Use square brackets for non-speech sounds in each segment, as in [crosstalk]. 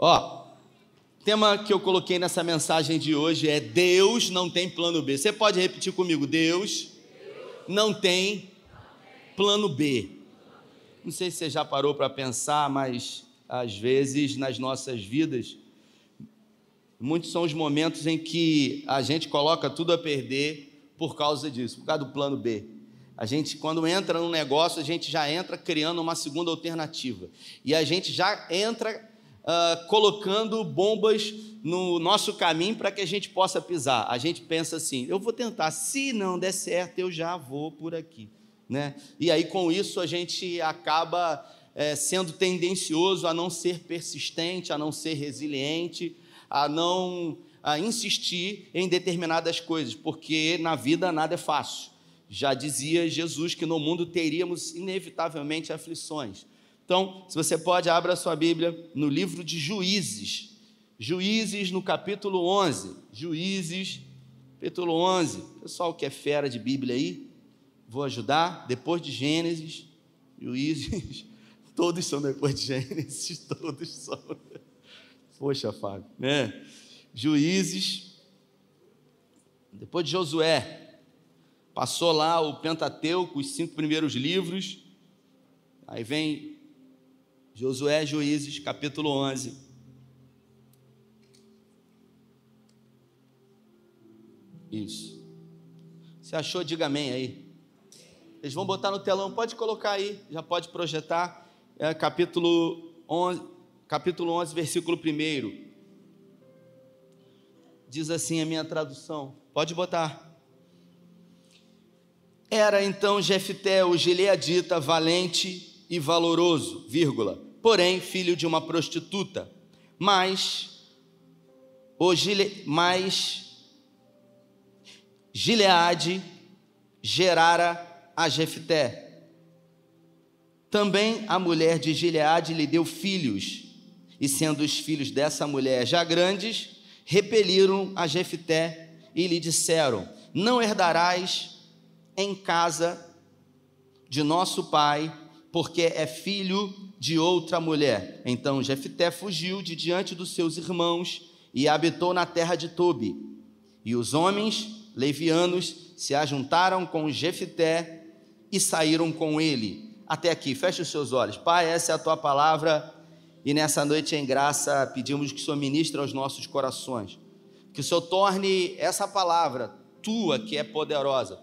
Ó, tema que eu coloquei nessa mensagem de hoje é Deus não tem plano B. Você pode repetir comigo? Deus não tem plano B. Não sei se você já parou para pensar, mas às vezes nas nossas vidas, muitos são os momentos em que a gente coloca tudo a perder por causa disso, por causa do plano B. A gente, quando entra num negócio, a gente já entra criando uma segunda alternativa. E a gente já entra uh, colocando bombas no nosso caminho para que a gente possa pisar. A gente pensa assim: eu vou tentar, se não der certo, eu já vou por aqui. Né? E aí, com isso, a gente acaba é, sendo tendencioso a não ser persistente, a não ser resiliente, a não a insistir em determinadas coisas, porque na vida nada é fácil. Já dizia Jesus que no mundo teríamos inevitavelmente aflições. Então, se você pode, abra sua Bíblia no livro de Juízes. Juízes no capítulo 11. Juízes, capítulo 11. Pessoal que é fera de Bíblia aí, vou ajudar. Depois de Gênesis, Juízes, [laughs] todos são depois de Gênesis, [laughs] todos são. Poxa, Fábio, né? Juízes, depois de Josué, passou lá o Pentateuco, os cinco primeiros livros, aí vem Josué, Juízes, capítulo 11. Isso. Você achou? Diga amém aí. Eles vão botar no telão, pode colocar aí, já pode projetar. É, capítulo 11, capítulo 11, versículo 1. Diz assim a minha tradução. Pode botar. Era então Jefté, o gileadita, valente e valoroso, vírgula, porém filho de uma prostituta. Mas o Gile, mas Gileade gerara a Jefté. Também a mulher de Gileade lhe deu filhos, e sendo os filhos dessa mulher já grandes, repeliram a Jefté e lhe disseram: Não herdarás em casa de nosso pai, porque é filho de outra mulher. Então Jefté fugiu de diante dos seus irmãos e habitou na terra de Tobi. E os homens levianos se ajuntaram com Jefté e saíram com ele. Até aqui, feche os seus olhos. Pai, essa é a tua palavra e nessa noite em graça pedimos que o Senhor ministre aos nossos corações. Que o Senhor torne essa palavra tua, que é poderosa,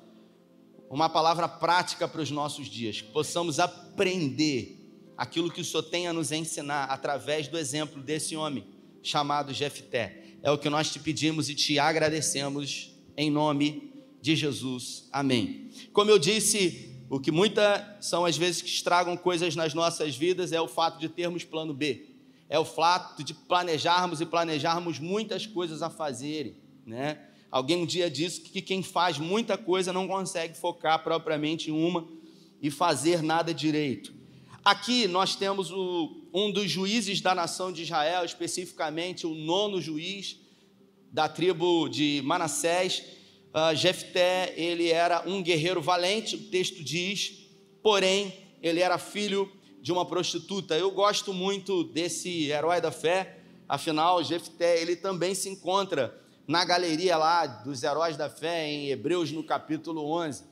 uma palavra prática para os nossos dias. Que possamos aprender aquilo que o Senhor tem a nos ensinar através do exemplo desse homem chamado Jefté. É o que nós te pedimos e te agradecemos em nome de Jesus. Amém. Como eu disse, o que muitas são as vezes que estragam coisas nas nossas vidas é o fato de termos plano B. É o fato de planejarmos e planejarmos muitas coisas a fazerem, né? Alguém um dia disse que quem faz muita coisa não consegue focar propriamente em uma e fazer nada direito. Aqui nós temos o, um dos juízes da nação de Israel, especificamente o nono juiz da tribo de Manassés. Uh, Jefté, ele era um guerreiro valente, o texto diz, porém, ele era filho de uma prostituta. Eu gosto muito desse herói da fé, afinal, Jefté, ele também se encontra na galeria lá dos heróis da fé, em Hebreus, no capítulo 11,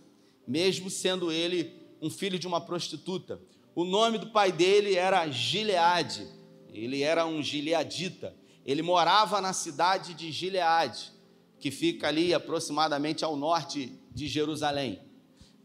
mesmo sendo ele um filho de uma prostituta. O nome do pai dele era Gileade, ele era um gileadita. Ele morava na cidade de Gileade, que fica ali aproximadamente ao norte de Jerusalém,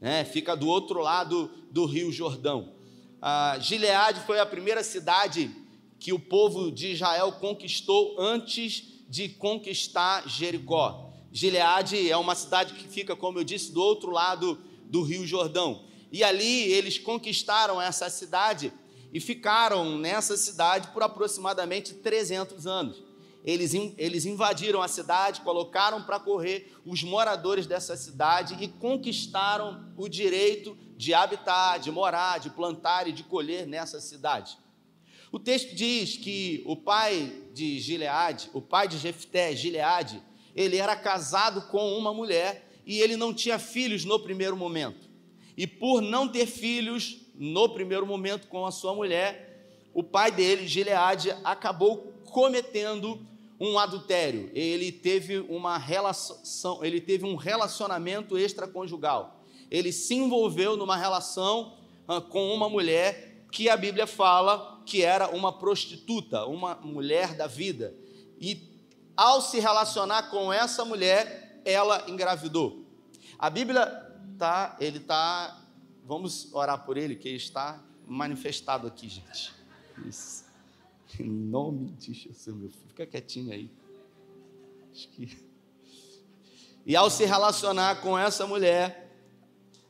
né? fica do outro lado do Rio Jordão. Ah, Gileade foi a primeira cidade que o povo de Israel conquistou antes de conquistar Jericó. Gileade é uma cidade que fica, como eu disse, do outro lado do Rio Jordão. E ali eles conquistaram essa cidade e ficaram nessa cidade por aproximadamente 300 anos. Eles, eles invadiram a cidade, colocaram para correr os moradores dessa cidade e conquistaram o direito de habitar, de morar, de plantar e de colher nessa cidade. O texto diz que o pai de Gileade, o pai de Jefté, Gileade, ele era casado com uma mulher e ele não tinha filhos no primeiro momento. E por não ter filhos no primeiro momento com a sua mulher, o pai dele, Gileade, acabou cometendo um adultério. Ele teve uma relação, ele teve um relacionamento extraconjugal. Ele se envolveu numa relação uh, com uma mulher que a Bíblia fala que era uma prostituta, uma mulher da vida. E ao se relacionar com essa mulher, ela engravidou. A Bíblia tá, ele tá, vamos orar por ele, que ele está manifestado aqui, gente. Isso. Em nome de Jesus, meu filho, fica quietinho aí. Acho que... E ao se relacionar com essa mulher,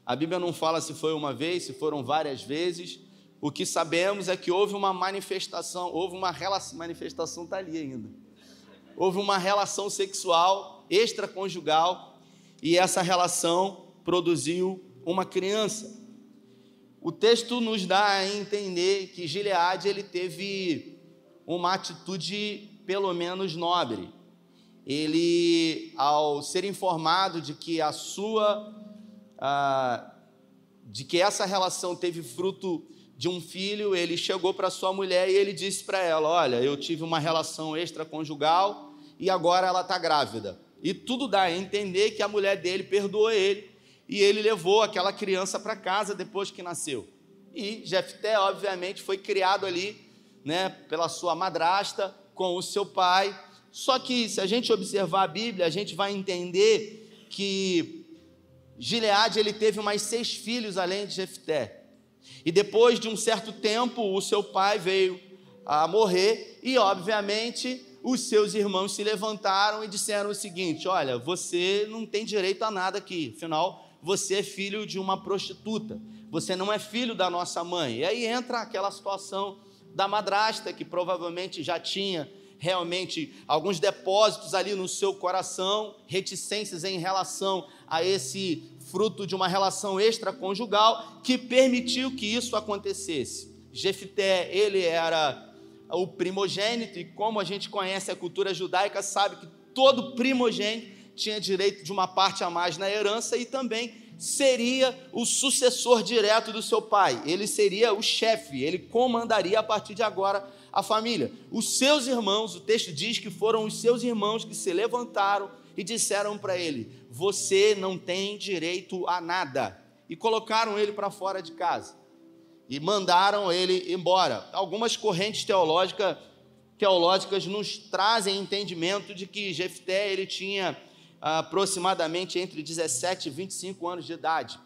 a Bíblia não fala se foi uma vez, se foram várias vezes. O que sabemos é que houve uma manifestação, houve uma relação, manifestação está ali ainda. Houve uma relação sexual extraconjugal e essa relação produziu uma criança. O texto nos dá a entender que Gileade ele teve uma atitude pelo menos nobre. Ele, ao ser informado de que a sua, ah, de que essa relação teve fruto de um filho, ele chegou para sua mulher e ele disse para ela: Olha, eu tive uma relação extraconjugal e agora ela está grávida. E tudo dá a entender que a mulher dele perdoou ele e ele levou aquela criança para casa depois que nasceu. E Jefté, obviamente, foi criado ali, né, pela sua madrasta com o seu pai. Só que se a gente observar a Bíblia, a gente vai entender que Gileade ele teve mais seis filhos além de Jefté. E depois de um certo tempo, o seu pai veio a morrer e, obviamente, os seus irmãos se levantaram e disseram o seguinte: Olha, você não tem direito a nada aqui, afinal, você é filho de uma prostituta, você não é filho da nossa mãe. E aí entra aquela situação da madrasta, que provavelmente já tinha realmente alguns depósitos ali no seu coração, reticências em relação a esse fruto de uma relação extraconjugal, que permitiu que isso acontecesse. Jefté, ele era o primogênito, e como a gente conhece a cultura judaica, sabe que todo primogênito tinha direito de uma parte a mais na herança e também seria o sucessor direto do seu pai. Ele seria o chefe, ele comandaria a partir de agora a família. Os seus irmãos, o texto diz que foram os seus irmãos que se levantaram e disseram para ele: Você não tem direito a nada. E colocaram ele para fora de casa. E mandaram ele embora. Algumas correntes teológicas, teológicas nos trazem entendimento de que Jefté ele tinha aproximadamente entre 17 e 25 anos de idade.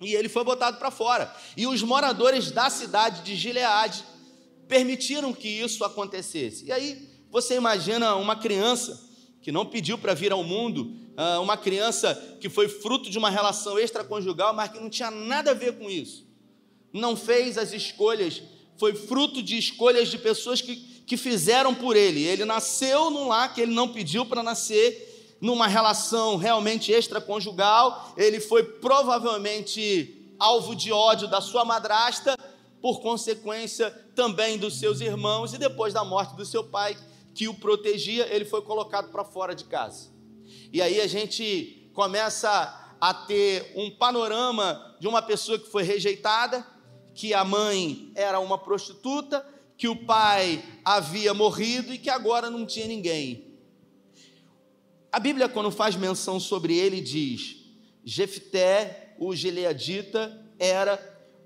E ele foi botado para fora. E os moradores da cidade de Gileade permitiram que isso acontecesse. E aí você imagina uma criança que não pediu para vir ao mundo, ah, uma criança que foi fruto de uma relação extraconjugal, mas que não tinha nada a ver com isso. Não fez as escolhas, foi fruto de escolhas de pessoas que, que fizeram por ele. Ele nasceu num lar que ele não pediu para nascer, numa relação realmente extraconjugal, ele foi provavelmente alvo de ódio da sua madrasta, por consequência também dos seus irmãos, e depois da morte do seu pai, que o protegia, ele foi colocado para fora de casa. E aí a gente começa a ter um panorama de uma pessoa que foi rejeitada, que a mãe era uma prostituta, que o pai havia morrido e que agora não tinha ninguém. A Bíblia, quando faz menção sobre ele, diz: Jefté, o gileadita, era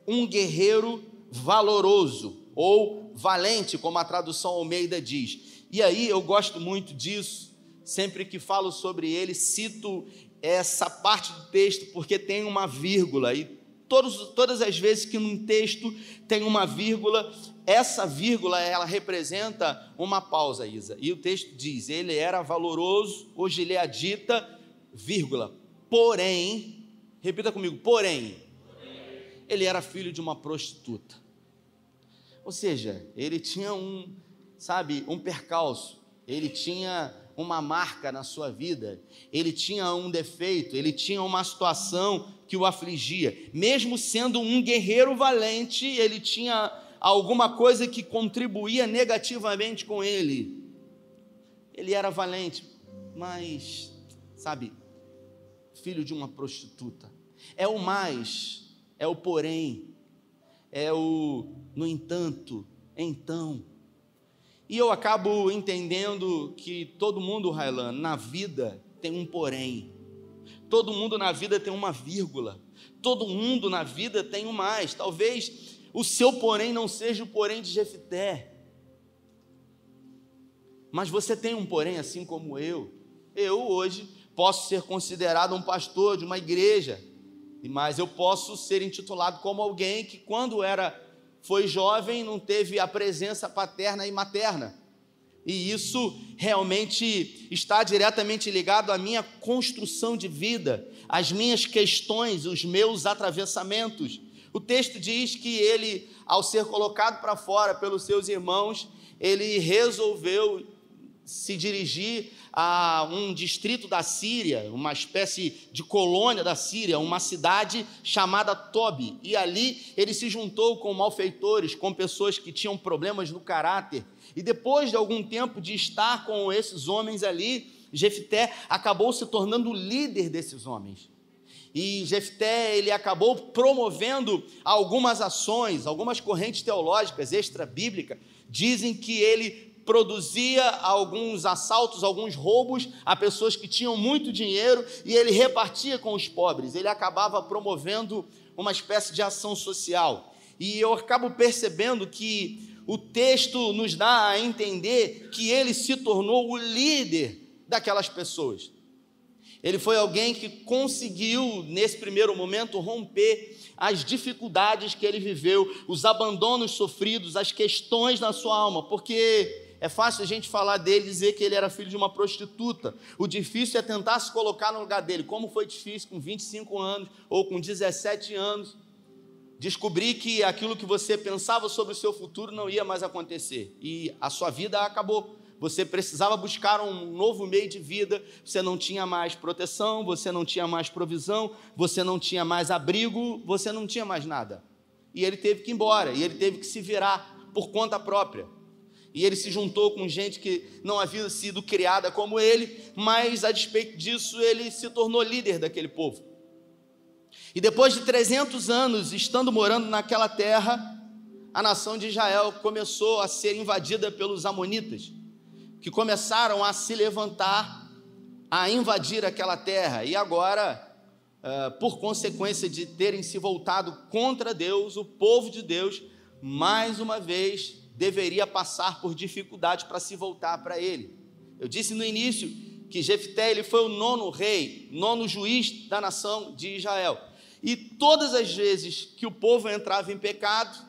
um guerreiro valoroso ou valente, como a tradução Almeida diz. E aí eu gosto muito disso, sempre que falo sobre ele, cito essa parte do texto, porque tem uma vírgula, e todos, todas as vezes que num texto tem uma vírgula, essa vírgula ela representa uma pausa, Isa. E o texto diz: ele era valoroso, hoje ele é dita, vírgula. Porém, repita comigo, porém, porém, ele era filho de uma prostituta. Ou seja, ele tinha um, sabe, um percalço, ele tinha uma marca na sua vida, ele tinha um defeito, ele tinha uma situação que o afligia. Mesmo sendo um guerreiro valente, ele tinha alguma coisa que contribuía negativamente com ele. Ele era valente, mas, sabe, filho de uma prostituta. É o mais, é o porém, é o no entanto, então. E eu acabo entendendo que todo mundo, Railan, na vida tem um porém. Todo mundo na vida tem uma vírgula. Todo mundo na vida tem um mais. Talvez o seu porém não seja o porém de Jefité. Mas você tem um porém assim como eu. Eu hoje posso ser considerado um pastor de uma igreja, mas eu posso ser intitulado como alguém que quando era foi jovem, não teve a presença paterna e materna. E isso realmente está diretamente ligado à minha construção de vida, às minhas questões, os meus atravessamentos. O texto diz que ele, ao ser colocado para fora pelos seus irmãos, ele resolveu se dirigir a um distrito da Síria, uma espécie de colônia da Síria, uma cidade chamada Tobi. E ali ele se juntou com malfeitores, com pessoas que tinham problemas no caráter. E depois de algum tempo de estar com esses homens ali, Jefté acabou se tornando o líder desses homens. E Jefté, ele acabou promovendo algumas ações, algumas correntes teológicas extra-bíblicas, dizem que ele produzia alguns assaltos, alguns roubos a pessoas que tinham muito dinheiro e ele repartia com os pobres. Ele acabava promovendo uma espécie de ação social. E eu acabo percebendo que o texto nos dá a entender que ele se tornou o líder daquelas pessoas. Ele foi alguém que conseguiu, nesse primeiro momento, romper as dificuldades que ele viveu, os abandonos sofridos, as questões na sua alma, porque é fácil a gente falar dele e dizer que ele era filho de uma prostituta. O difícil é tentar se colocar no lugar dele. Como foi difícil com 25 anos ou com 17 anos descobrir que aquilo que você pensava sobre o seu futuro não ia mais acontecer e a sua vida acabou. Você precisava buscar um novo meio de vida, você não tinha mais proteção, você não tinha mais provisão, você não tinha mais abrigo, você não tinha mais nada. E ele teve que ir embora, e ele teve que se virar por conta própria e ele se juntou com gente que não havia sido criada como ele, mas a despeito disso, ele se tornou líder daquele povo. E depois de 300 anos estando morando naquela terra, a nação de Israel começou a ser invadida pelos Amonitas, que começaram a se levantar, a invadir aquela terra, e agora, uh, por consequência de terem se voltado contra Deus, o povo de Deus, mais uma vez deveria passar por dificuldade para se voltar para ele. Eu disse no início que Jefté ele foi o nono rei, nono juiz da nação de Israel. E todas as vezes que o povo entrava em pecado,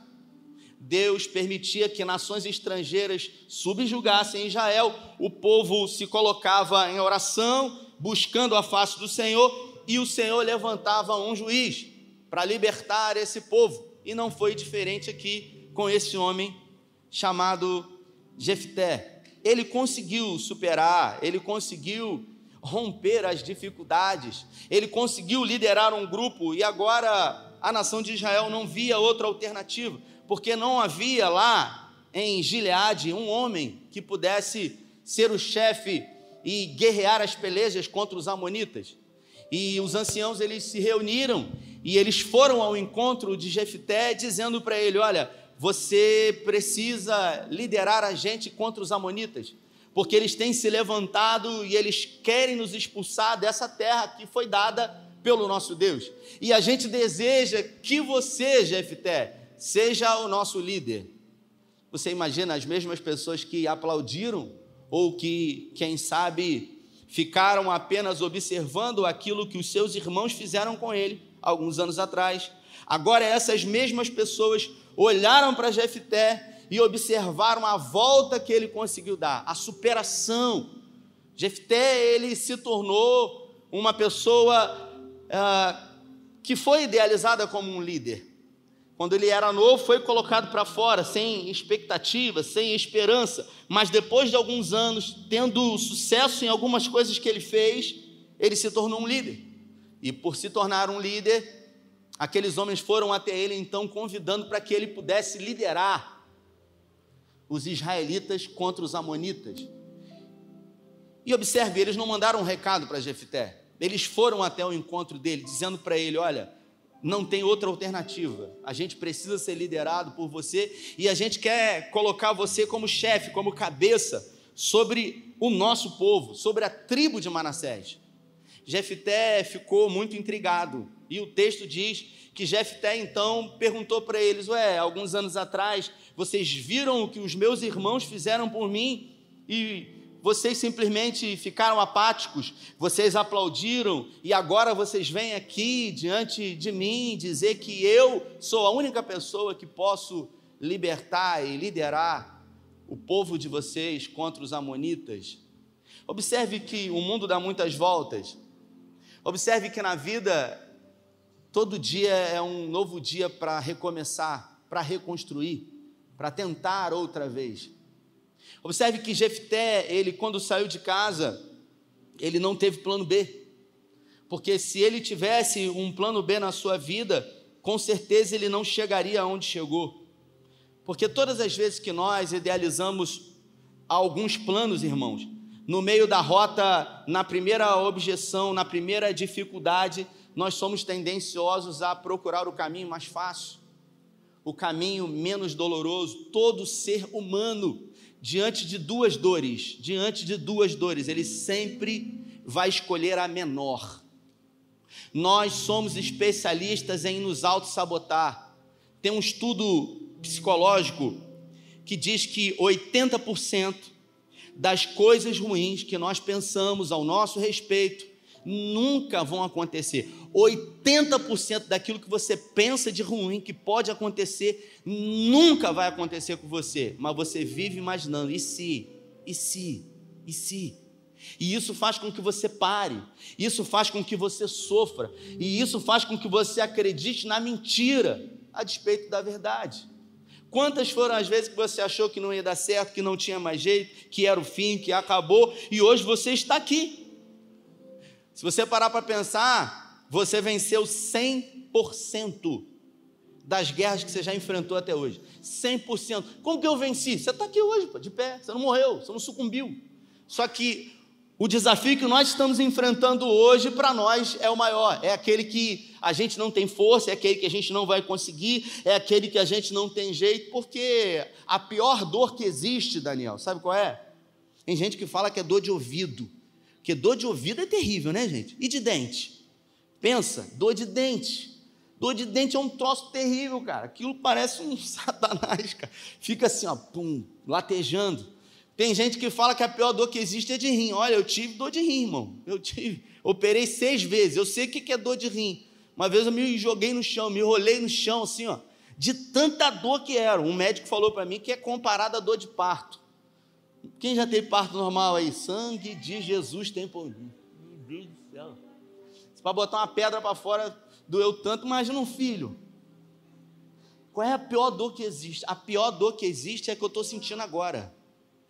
Deus permitia que nações estrangeiras subjugassem Israel, o povo se colocava em oração, buscando a face do Senhor, e o Senhor levantava um juiz para libertar esse povo. E não foi diferente aqui com esse homem chamado Jefté. Ele conseguiu superar, ele conseguiu romper as dificuldades, ele conseguiu liderar um grupo e agora a nação de Israel não via outra alternativa, porque não havia lá em Gileade um homem que pudesse ser o chefe e guerrear as pelejas contra os amonitas. E os anciãos eles se reuniram e eles foram ao encontro de Jefté dizendo para ele: "Olha, você precisa liderar a gente contra os amonitas, porque eles têm se levantado e eles querem nos expulsar dessa terra que foi dada pelo nosso Deus. E a gente deseja que você, Jefté, seja o nosso líder. Você imagina as mesmas pessoas que aplaudiram ou que, quem sabe, ficaram apenas observando aquilo que os seus irmãos fizeram com ele alguns anos atrás. Agora essas mesmas pessoas olharam para Jefté e observaram a volta que ele conseguiu dar, a superação. Jefté, ele se tornou uma pessoa ah, que foi idealizada como um líder. Quando ele era novo, foi colocado para fora, sem expectativa, sem esperança. Mas depois de alguns anos, tendo sucesso em algumas coisas que ele fez, ele se tornou um líder. E por se tornar um líder, Aqueles homens foram até ele então convidando para que ele pudesse liderar os israelitas contra os amonitas. E observe, eles não mandaram um recado para Jefté. Eles foram até o encontro dele, dizendo para ele: Olha, não tem outra alternativa. A gente precisa ser liderado por você e a gente quer colocar você como chefe, como cabeça sobre o nosso povo, sobre a tribo de Manassés. Jefté ficou muito intrigado e o texto diz que Jefté então perguntou para eles: Ué, alguns anos atrás vocês viram o que os meus irmãos fizeram por mim e vocês simplesmente ficaram apáticos, vocês aplaudiram e agora vocês vêm aqui diante de mim dizer que eu sou a única pessoa que posso libertar e liderar o povo de vocês contra os amonitas. Observe que o mundo dá muitas voltas. Observe que na vida todo dia é um novo dia para recomeçar, para reconstruir, para tentar outra vez. Observe que Jefté, ele quando saiu de casa, ele não teve plano B. Porque se ele tivesse um plano B na sua vida, com certeza ele não chegaria aonde chegou. Porque todas as vezes que nós idealizamos alguns planos, irmãos, no meio da rota, na primeira objeção, na primeira dificuldade, nós somos tendenciosos a procurar o caminho mais fácil, o caminho menos doloroso. Todo ser humano diante de duas dores, diante de duas dores, ele sempre vai escolher a menor. Nós somos especialistas em nos auto-sabotar. Tem um estudo psicológico que diz que 80% das coisas ruins que nós pensamos ao nosso respeito nunca vão acontecer. 80% daquilo que você pensa de ruim que pode acontecer nunca vai acontecer com você, mas você vive imaginando e se, e se, e se. E isso faz com que você pare, isso faz com que você sofra, e isso faz com que você acredite na mentira a despeito da verdade. Quantas foram as vezes que você achou que não ia dar certo, que não tinha mais jeito, que era o fim, que acabou, e hoje você está aqui. Se você parar para pensar, você venceu 100% das guerras que você já enfrentou até hoje. 100%. Como que eu venci? Você está aqui hoje, de pé, você não morreu, você não sucumbiu. Só que o desafio que nós estamos enfrentando hoje, para nós, é o maior. É aquele que a gente não tem força, é aquele que a gente não vai conseguir, é aquele que a gente não tem jeito, porque a pior dor que existe, Daniel, sabe qual é? Tem gente que fala que é dor de ouvido. Porque dor de ouvido é terrível, né, gente? E de dente? Pensa, dor de dente. Dor de dente é um troço terrível, cara. Aquilo parece um [laughs] satanás, cara. Fica assim, ó, pum, latejando. Tem gente que fala que a pior dor que existe é de rim. Olha, eu tive dor de rim, irmão. Eu tive, operei seis vezes. Eu sei o que é dor de rim. Uma vez eu me joguei no chão, me rolei no chão, assim, ó, de tanta dor que era. Um médico falou para mim que é comparado à dor de parto. Quem já teve parto normal aí? Sangue de Jesus tem por mim. Meu Deus do céu. Se para botar uma pedra para fora doeu tanto, imagina um filho. Qual é a pior dor que existe? A pior dor que existe é a que eu estou sentindo agora.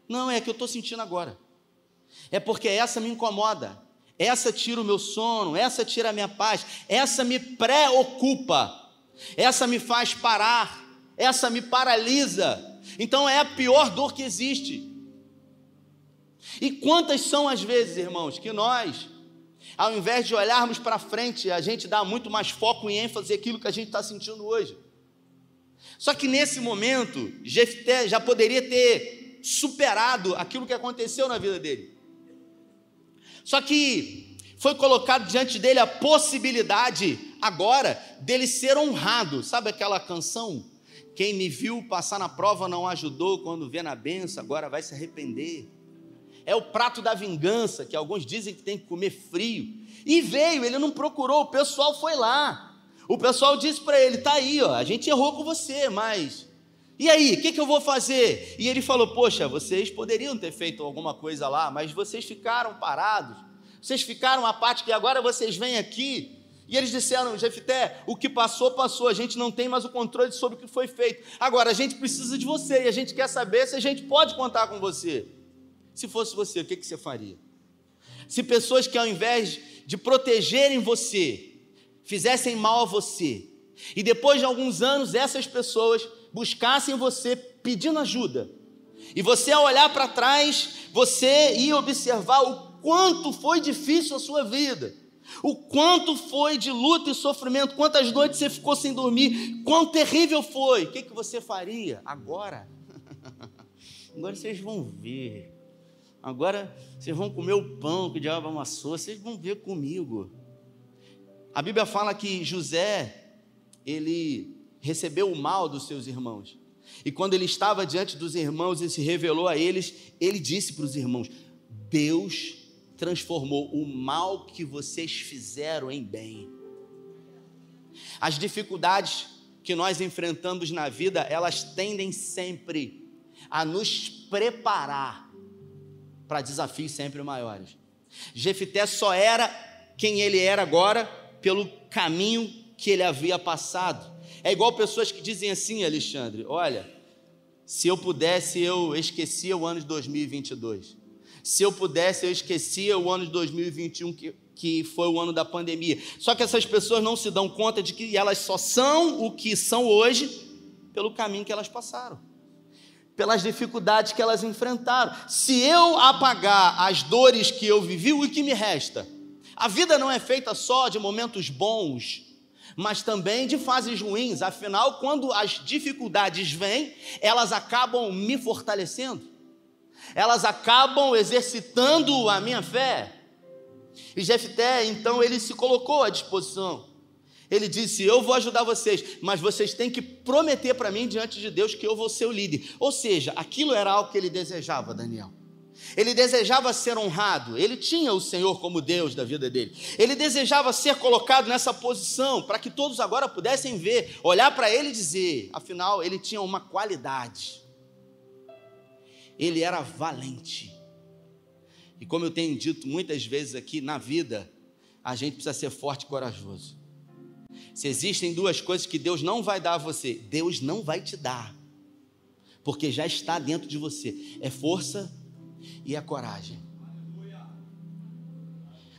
Não, é a que eu estou sentindo agora. É porque essa me incomoda. Essa tira o meu sono, essa tira a minha paz, essa me preocupa, essa me faz parar, essa me paralisa. Então é a pior dor que existe. E quantas são as vezes, irmãos, que nós, ao invés de olharmos para frente, a gente dá muito mais foco e ênfase naquilo que a gente está sentindo hoje. Só que nesse momento, Jefté já poderia ter superado aquilo que aconteceu na vida dele. Só que foi colocado diante dele a possibilidade agora dele ser honrado. Sabe aquela canção? Quem me viu passar na prova não ajudou, quando vê na benção, agora vai se arrepender é o prato da vingança, que alguns dizem que tem que comer frio. E veio, ele não procurou, o pessoal foi lá. O pessoal disse para ele: tá aí, ó, a gente errou com você, mas. E aí, o que, que eu vou fazer? E ele falou: Poxa, vocês poderiam ter feito alguma coisa lá, mas vocês ficaram parados, vocês ficaram apáticos e agora vocês vêm aqui. E eles disseram: Jefité, o que passou, passou, a gente não tem mais o controle sobre o que foi feito. Agora, a gente precisa de você e a gente quer saber se a gente pode contar com você. Se fosse você, o que, que você faria? Se pessoas que ao invés de protegerem você, fizessem mal a você, e depois de alguns anos essas pessoas buscassem você pedindo ajuda, e você ao olhar para trás, você ia observar o quanto foi difícil a sua vida, O quanto foi de luta e sofrimento, quantas noites você ficou sem dormir, quão terrível foi. O que, que você faria agora? [laughs] Agora vocês vão ver. Agora vocês vão comer o pão que o diabo amassou, vocês vão ver comigo. A Bíblia fala que José, ele recebeu o mal dos seus irmãos. E quando ele estava diante dos irmãos e se revelou a eles, ele disse para os irmãos: Deus transformou o mal que vocês fizeram em bem. As dificuldades que nós enfrentamos na vida, elas tendem sempre a nos preparar para desafios sempre maiores. Jefité só era quem ele era agora pelo caminho que ele havia passado. É igual pessoas que dizem assim, Alexandre: olha, se eu pudesse, eu esquecia o ano de 2022. Se eu pudesse, eu esquecia o ano de 2021, que, que foi o ano da pandemia. Só que essas pessoas não se dão conta de que elas só são o que são hoje pelo caminho que elas passaram, pelas dificuldades que elas enfrentaram. Se eu apagar as dores que eu vivi, o que me resta? A vida não é feita só de momentos bons, mas também de fases ruins. Afinal, quando as dificuldades vêm, elas acabam me fortalecendo elas acabam exercitando a minha fé. E Jefté, então, ele se colocou à disposição. Ele disse: Eu vou ajudar vocês, mas vocês têm que prometer para mim diante de Deus que eu vou ser o líder. Ou seja, aquilo era algo que ele desejava, Daniel. Ele desejava ser honrado, ele tinha o Senhor como Deus da vida dele. Ele desejava ser colocado nessa posição para que todos agora pudessem ver, olhar para ele e dizer: afinal, ele tinha uma qualidade ele era valente. E como eu tenho dito muitas vezes aqui, na vida, a gente precisa ser forte e corajoso. Se existem duas coisas que Deus não vai dar a você, Deus não vai te dar, porque já está dentro de você: é força e a coragem.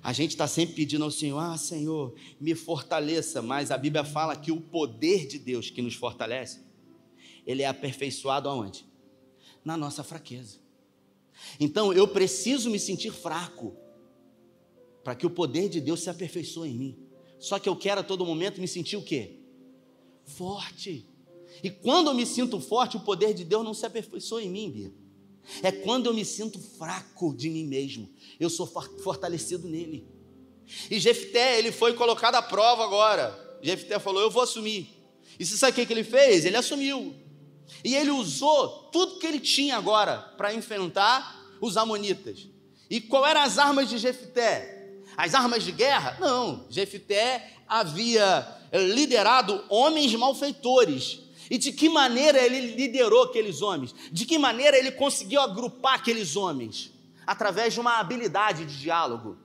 A gente está sempre pedindo ao Senhor, ah, Senhor, me fortaleça, mas a Bíblia fala que o poder de Deus que nos fortalece, ele é aperfeiçoado aonde? na nossa fraqueza. Então eu preciso me sentir fraco para que o poder de Deus se aperfeiçoe em mim. Só que eu quero a todo momento me sentir o quê? Forte. E quando eu me sinto forte, o poder de Deus não se aperfeiçoa em mim, Bia. É quando eu me sinto fraco de mim mesmo. Eu sou fortalecido nele. E Jefté, ele foi colocado à prova agora. Jefté falou: Eu vou assumir. E você sabe o que ele fez? Ele assumiu. E ele usou tudo que ele tinha agora para enfrentar os amonitas. E qual eram as armas de Jefté? As armas de guerra? Não, Jefté havia liderado homens malfeitores. E de que maneira ele liderou aqueles homens? De que maneira ele conseguiu agrupar aqueles homens? Através de uma habilidade de diálogo.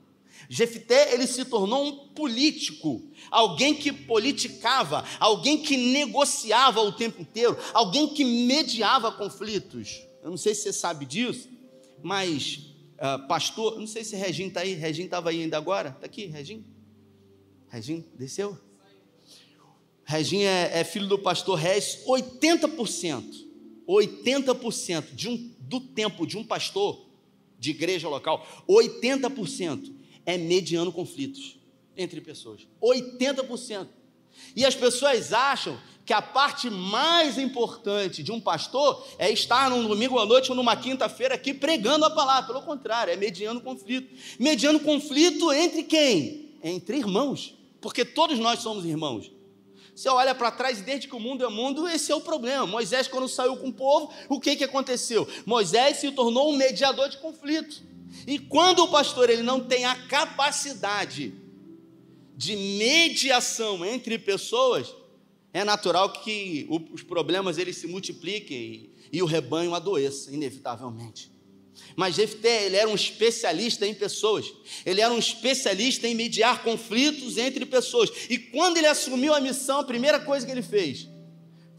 Jefté ele se tornou um político, alguém que politicava, alguém que negociava o tempo inteiro, alguém que mediava conflitos. Eu não sei se você sabe disso, mas uh, pastor, não sei se Regin está aí, Regin estava aí ainda agora, está aqui, Regin? Regin, desceu? Regin é, é, filho do pastor Regis, 80%, 80% de um, do tempo de um pastor de igreja local, 80% é mediando conflitos entre pessoas. 80%. E as pessoas acham que a parte mais importante de um pastor é estar num domingo à noite ou numa quinta-feira aqui pregando a palavra. Pelo contrário, é mediando conflito. Mediando conflito entre quem? Entre irmãos. Porque todos nós somos irmãos. Você olha para trás desde que o mundo é mundo, esse é o problema. Moisés, quando saiu com o povo, o que, que aconteceu? Moisés se tornou um mediador de conflito. E quando o pastor ele não tem a capacidade de mediação entre pessoas, é natural que os problemas eles se multipliquem e, o rebanho adoeça, inevitavelmente. Mas Jefté, ele era um especialista em pessoas. Ele era um especialista em mediar conflitos entre pessoas. E quando ele assumiu a missão, a primeira coisa que ele fez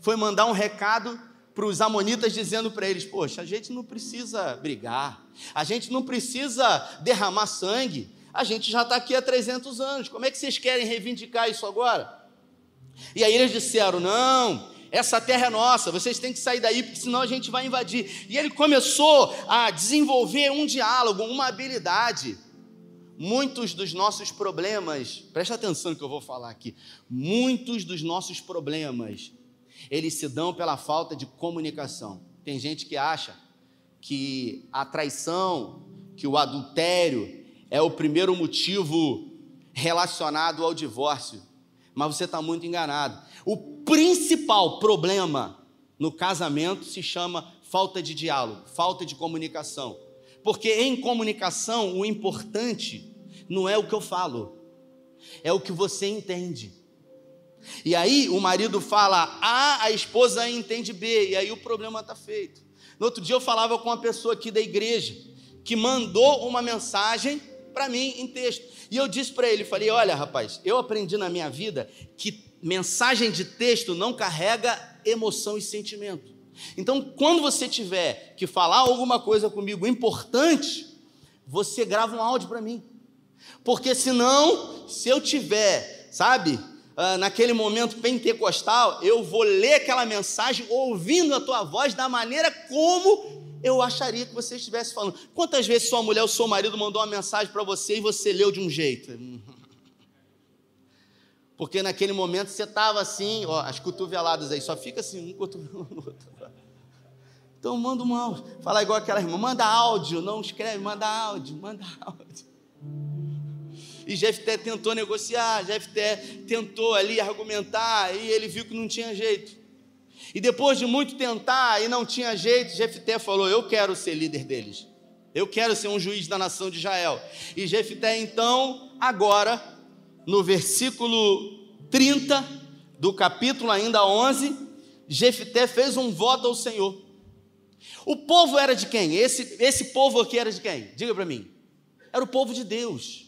foi mandar um recado para os amonitas, dizendo para eles: Poxa, a gente não precisa brigar, a gente não precisa derramar sangue, a gente já está aqui há 300 anos, como é que vocês querem reivindicar isso agora? E aí eles disseram: Não, essa terra é nossa, vocês têm que sair daí, porque senão a gente vai invadir. E ele começou a desenvolver um diálogo, uma habilidade, muitos dos nossos problemas, preste atenção no que eu vou falar aqui, muitos dos nossos problemas, eles se dão pela falta de comunicação. Tem gente que acha que a traição, que o adultério é o primeiro motivo relacionado ao divórcio, mas você está muito enganado. O principal problema no casamento se chama falta de diálogo, falta de comunicação. Porque em comunicação o importante não é o que eu falo, é o que você entende. E aí o marido fala A, a esposa entende B, e aí o problema está feito. No outro dia eu falava com uma pessoa aqui da igreja que mandou uma mensagem para mim em texto. E eu disse para ele, falei: "Olha, rapaz, eu aprendi na minha vida que mensagem de texto não carrega emoção e sentimento. Então, quando você tiver que falar alguma coisa comigo importante, você grava um áudio para mim. Porque senão, se eu tiver, sabe, ah, naquele momento pentecostal, eu vou ler aquela mensagem ouvindo a tua voz da maneira como eu acharia que você estivesse falando. Quantas vezes sua mulher ou seu marido mandou uma mensagem para você e você leu de um jeito? [laughs] Porque naquele momento você estava assim, ó, as cotoveladas aí, só fica assim, um cotovelo no outro. Então manda um áudio. Fala igual aquela irmã, manda áudio, não escreve, manda áudio, manda áudio. E Jefté tentou negociar, Jefté tentou ali argumentar, e ele viu que não tinha jeito. E depois de muito tentar e não tinha jeito, Jefté falou: Eu quero ser líder deles. Eu quero ser um juiz da nação de Israel. E Jefté, então, agora, no versículo 30 do capítulo ainda 11, Jefté fez um voto ao Senhor. O povo era de quem? Esse, esse povo aqui era de quem? Diga para mim. Era o povo de Deus.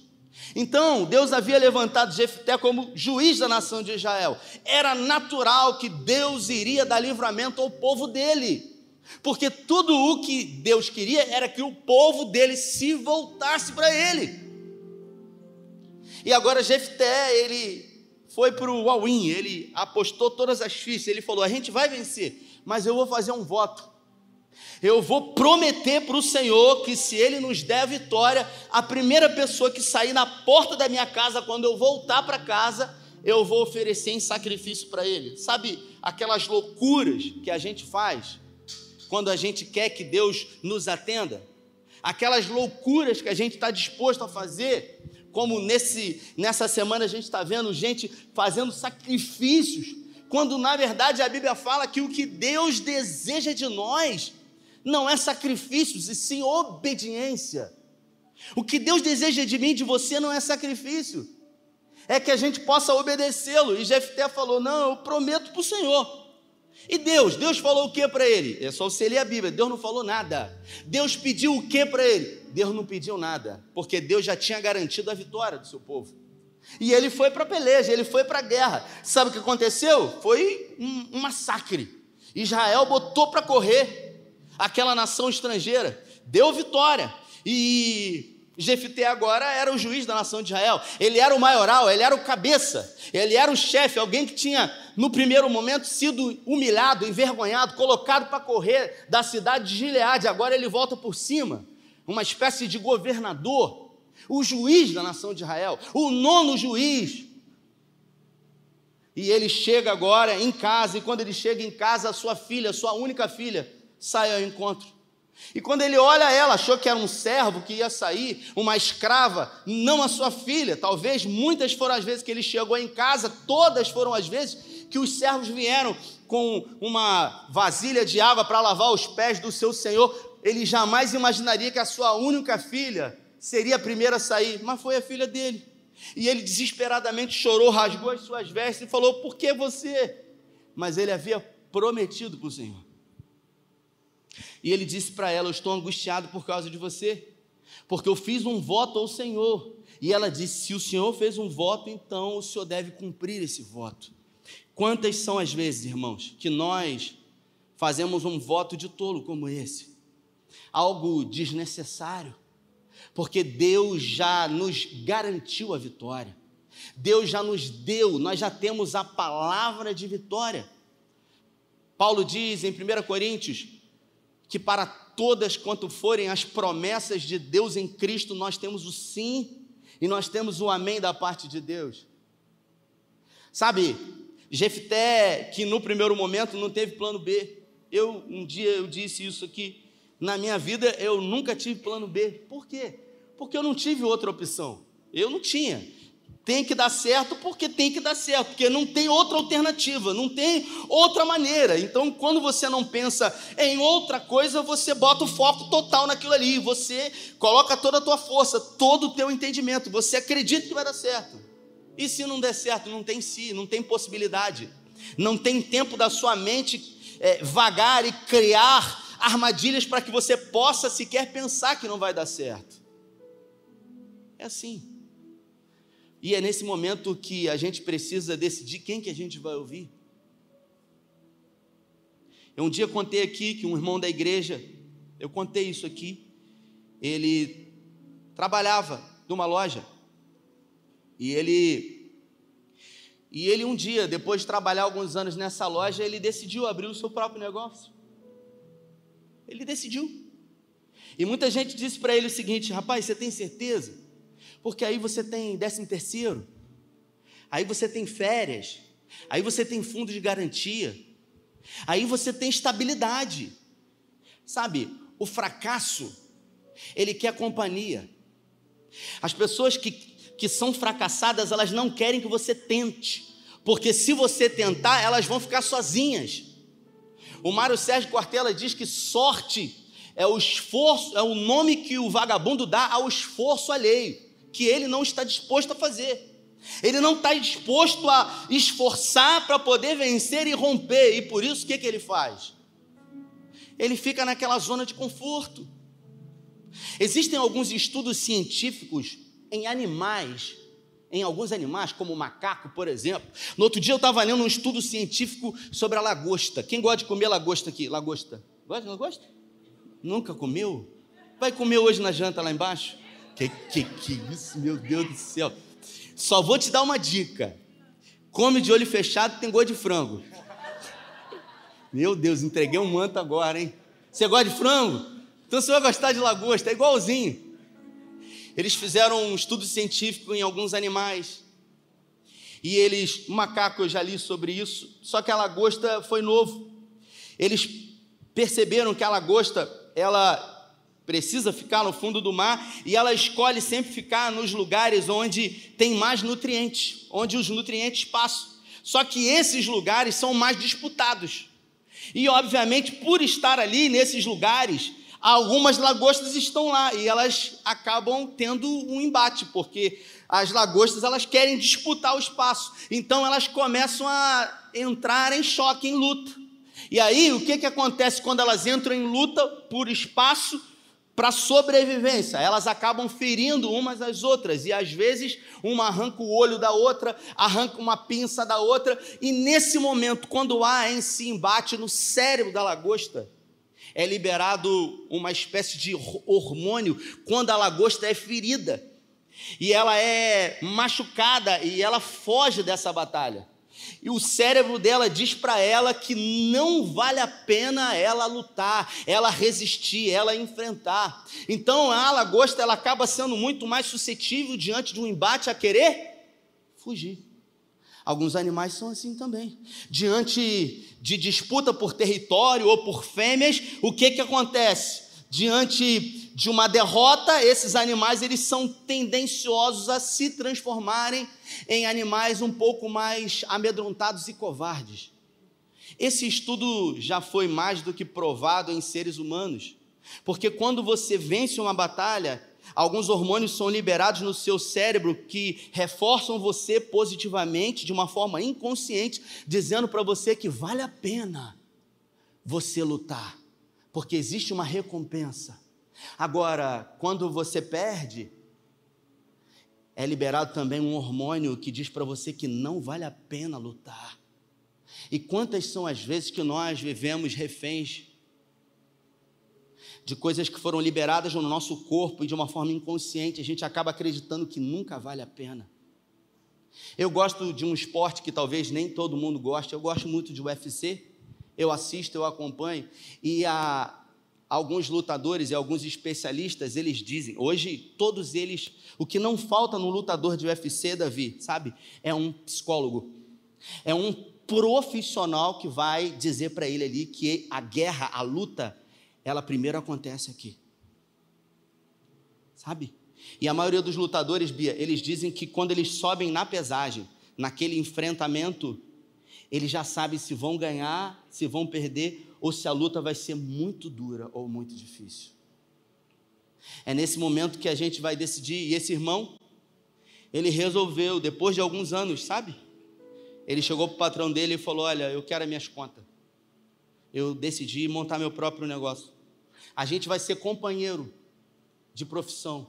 Então, Deus havia levantado Jefté como juiz da nação de Israel. Era natural que Deus iria dar livramento ao povo dele. Porque tudo o que Deus queria era que o povo dele se voltasse para ele. E agora Jefté, ele foi para o all-in, ele apostou todas as fichas, ele falou: a gente vai vencer, mas eu vou fazer um voto. Eu vou prometer para o Senhor que se Ele nos der a vitória, a primeira pessoa que sair na porta da minha casa, quando eu voltar para casa, eu vou oferecer em sacrifício para Ele. Sabe aquelas loucuras que a gente faz quando a gente quer que Deus nos atenda? Aquelas loucuras que a gente está disposto a fazer, como nesse, nessa semana a gente está vendo gente fazendo sacrifícios, quando na verdade a Bíblia fala que o que Deus deseja de nós não é sacrifícios, e sim obediência. O que Deus deseja de mim de você não é sacrifício, é que a gente possa obedecê-lo. E Jefté falou: Não, eu prometo para o Senhor. E Deus, Deus falou o que para ele? É só você ler a Bíblia, Deus não falou nada. Deus pediu o que para ele? Deus não pediu nada, porque Deus já tinha garantido a vitória do seu povo. E ele foi para a peleja, ele foi para a guerra. Sabe o que aconteceu? Foi um, um massacre. Israel botou para correr aquela nação estrangeira, deu vitória. E Jefité agora era o juiz da nação de Israel. Ele era o maioral, ele era o cabeça, ele era o chefe, alguém que tinha, no primeiro momento, sido humilhado, envergonhado, colocado para correr da cidade de Gileade. Agora ele volta por cima, uma espécie de governador, o juiz da nação de Israel, o nono juiz. E ele chega agora em casa, e quando ele chega em casa, a sua filha, sua única filha, sai ao encontro. E quando ele olha ela, achou que era um servo que ia sair, uma escrava, não a sua filha. Talvez muitas foram as vezes que ele chegou em casa, todas foram as vezes que os servos vieram com uma vasilha de água para lavar os pés do seu senhor. Ele jamais imaginaria que a sua única filha seria a primeira a sair, mas foi a filha dele. E ele desesperadamente chorou, rasgou as suas vestes e falou: Por que você? Mas ele havia prometido para o Senhor. E ele disse para ela: Eu estou angustiado por causa de você, porque eu fiz um voto ao Senhor. E ela disse: Se o Senhor fez um voto, então o Senhor deve cumprir esse voto. Quantas são as vezes, irmãos, que nós fazemos um voto de tolo como esse? Algo desnecessário, porque Deus já nos garantiu a vitória. Deus já nos deu, nós já temos a palavra de vitória. Paulo diz em 1 Coríntios que para todas quanto forem as promessas de Deus em Cristo, nós temos o sim. E nós temos o amém da parte de Deus. Sabe, Jefté, que no primeiro momento não teve plano B. Eu, um dia eu disse isso aqui. Na minha vida eu nunca tive plano B. Por quê? Porque eu não tive outra opção. Eu não tinha. Tem que dar certo porque tem que dar certo, porque não tem outra alternativa, não tem outra maneira. Então, quando você não pensa em outra coisa, você bota o foco total naquilo ali, você coloca toda a tua força, todo o teu entendimento, você acredita que vai dar certo. E se não der certo, não tem si, não tem possibilidade, não tem tempo da sua mente é, vagar e criar armadilhas para que você possa sequer pensar que não vai dar certo. É assim. E é nesse momento que a gente precisa decidir quem que a gente vai ouvir. Eu um dia contei aqui que um irmão da igreja, eu contei isso aqui, ele trabalhava numa loja. E ele e ele um dia, depois de trabalhar alguns anos nessa loja, ele decidiu abrir o seu próprio negócio. Ele decidiu. E muita gente disse para ele o seguinte: rapaz, você tem certeza? Porque aí você tem décimo terceiro, aí você tem férias, aí você tem fundo de garantia, aí você tem estabilidade. Sabe, o fracasso, ele quer companhia. As pessoas que, que são fracassadas, elas não querem que você tente, porque se você tentar, elas vão ficar sozinhas. O Mário Sérgio Cortella diz que sorte é o esforço, é o nome que o vagabundo dá ao esforço alheio que ele não está disposto a fazer. Ele não está disposto a esforçar para poder vencer e romper. E por isso, o que, que ele faz? Ele fica naquela zona de conforto. Existem alguns estudos científicos em animais, em alguns animais, como o macaco, por exemplo. No outro dia eu estava lendo um estudo científico sobre a lagosta. Quem gosta de comer lagosta aqui? Lagosta. Gosta de lagosta? Nunca comeu? Vai comer hoje na janta lá embaixo? Que que que isso, meu Deus do céu. Só vou te dar uma dica. Come de olho fechado, tem gosto de frango. Meu Deus, entreguei um manto agora, hein? Você gosta de frango? Então você vai gostar de lagosta, é igualzinho. Eles fizeram um estudo científico em alguns animais. E eles, macaco, eu já li sobre isso, só que a lagosta foi novo. Eles perceberam que a lagosta, ela precisa ficar no fundo do mar e ela escolhe sempre ficar nos lugares onde tem mais nutrientes, onde os nutrientes passam. Só que esses lugares são mais disputados. E, obviamente, por estar ali nesses lugares, algumas lagostas estão lá e elas acabam tendo um embate, porque as lagostas elas querem disputar o espaço. Então elas começam a entrar em choque, em luta. E aí, o que, que acontece quando elas entram em luta por espaço? Para sobrevivência. Elas acabam ferindo umas às outras e às vezes uma arranca o olho da outra, arranca uma pinça da outra, e nesse momento, quando há esse embate no cérebro da lagosta, é liberado uma espécie de hormônio quando a lagosta é ferida. E ela é machucada e ela foge dessa batalha. E o cérebro dela diz para ela que não vale a pena ela lutar, ela resistir, ela enfrentar. Então a lagosta ela acaba sendo muito mais suscetível diante de um embate a querer fugir. Alguns animais são assim também. Diante de disputa por território ou por fêmeas, o que que acontece? Diante de uma derrota, esses animais eles são tendenciosos a se transformarem em animais um pouco mais amedrontados e covardes. Esse estudo já foi mais do que provado em seres humanos, porque quando você vence uma batalha, alguns hormônios são liberados no seu cérebro que reforçam você positivamente, de uma forma inconsciente, dizendo para você que vale a pena você lutar porque existe uma recompensa. Agora, quando você perde, é liberado também um hormônio que diz para você que não vale a pena lutar. E quantas são as vezes que nós vivemos reféns de coisas que foram liberadas no nosso corpo e de uma forma inconsciente, a gente acaba acreditando que nunca vale a pena. Eu gosto de um esporte que talvez nem todo mundo goste, eu gosto muito de UFC eu assisto, eu acompanho, e a, alguns lutadores e alguns especialistas, eles dizem, hoje todos eles, o que não falta no lutador de UFC, Davi, sabe? É um psicólogo. É um profissional que vai dizer para ele ali que a guerra, a luta, ela primeiro acontece aqui. Sabe? E a maioria dos lutadores, Bia, eles dizem que quando eles sobem na pesagem, naquele enfrentamento, eles já sabem se vão ganhar, se vão perder, ou se a luta vai ser muito dura ou muito difícil. É nesse momento que a gente vai decidir. E esse irmão, ele resolveu, depois de alguns anos, sabe? Ele chegou para o patrão dele e falou: Olha, eu quero as minhas contas. Eu decidi montar meu próprio negócio. A gente vai ser companheiro de profissão.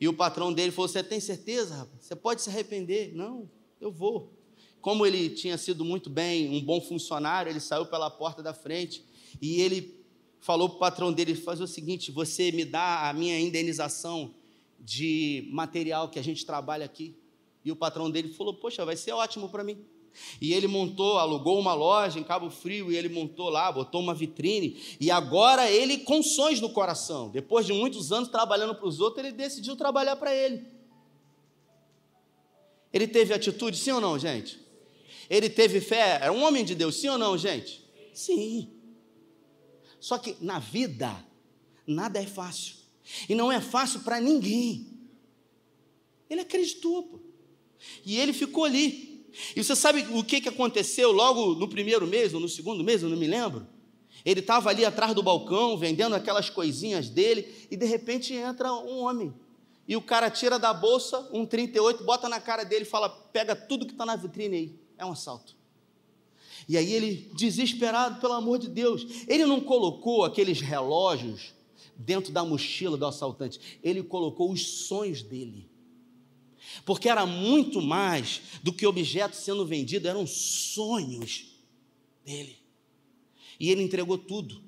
E o patrão dele falou: Você tem certeza, rapaz? Você pode se arrepender? Não, eu vou. Como ele tinha sido muito bem, um bom funcionário, ele saiu pela porta da frente e ele falou para o patrão dele: Faz o seguinte, você me dá a minha indenização de material que a gente trabalha aqui. E o patrão dele falou: Poxa, vai ser ótimo para mim. E ele montou, alugou uma loja em Cabo Frio e ele montou lá, botou uma vitrine. E agora ele, com sonhos no coração, depois de muitos anos trabalhando para os outros, ele decidiu trabalhar para ele. Ele teve atitude, sim ou não, gente? Ele teve fé, era um homem de Deus, sim ou não, gente? Sim. Só que na vida, nada é fácil. E não é fácil para ninguém. Ele acreditou, pô. E ele ficou ali. E você sabe o que, que aconteceu logo no primeiro mês ou no segundo mês, eu não me lembro? Ele estava ali atrás do balcão, vendendo aquelas coisinhas dele, e de repente entra um homem. E o cara tira da bolsa um 38, bota na cara dele e fala: pega tudo que está na vitrine aí é um assalto. E aí ele, desesperado, pelo amor de Deus, ele não colocou aqueles relógios dentro da mochila do assaltante, ele colocou os sonhos dele. Porque era muito mais do que objetos sendo vendidos, eram sonhos dele. E ele entregou tudo.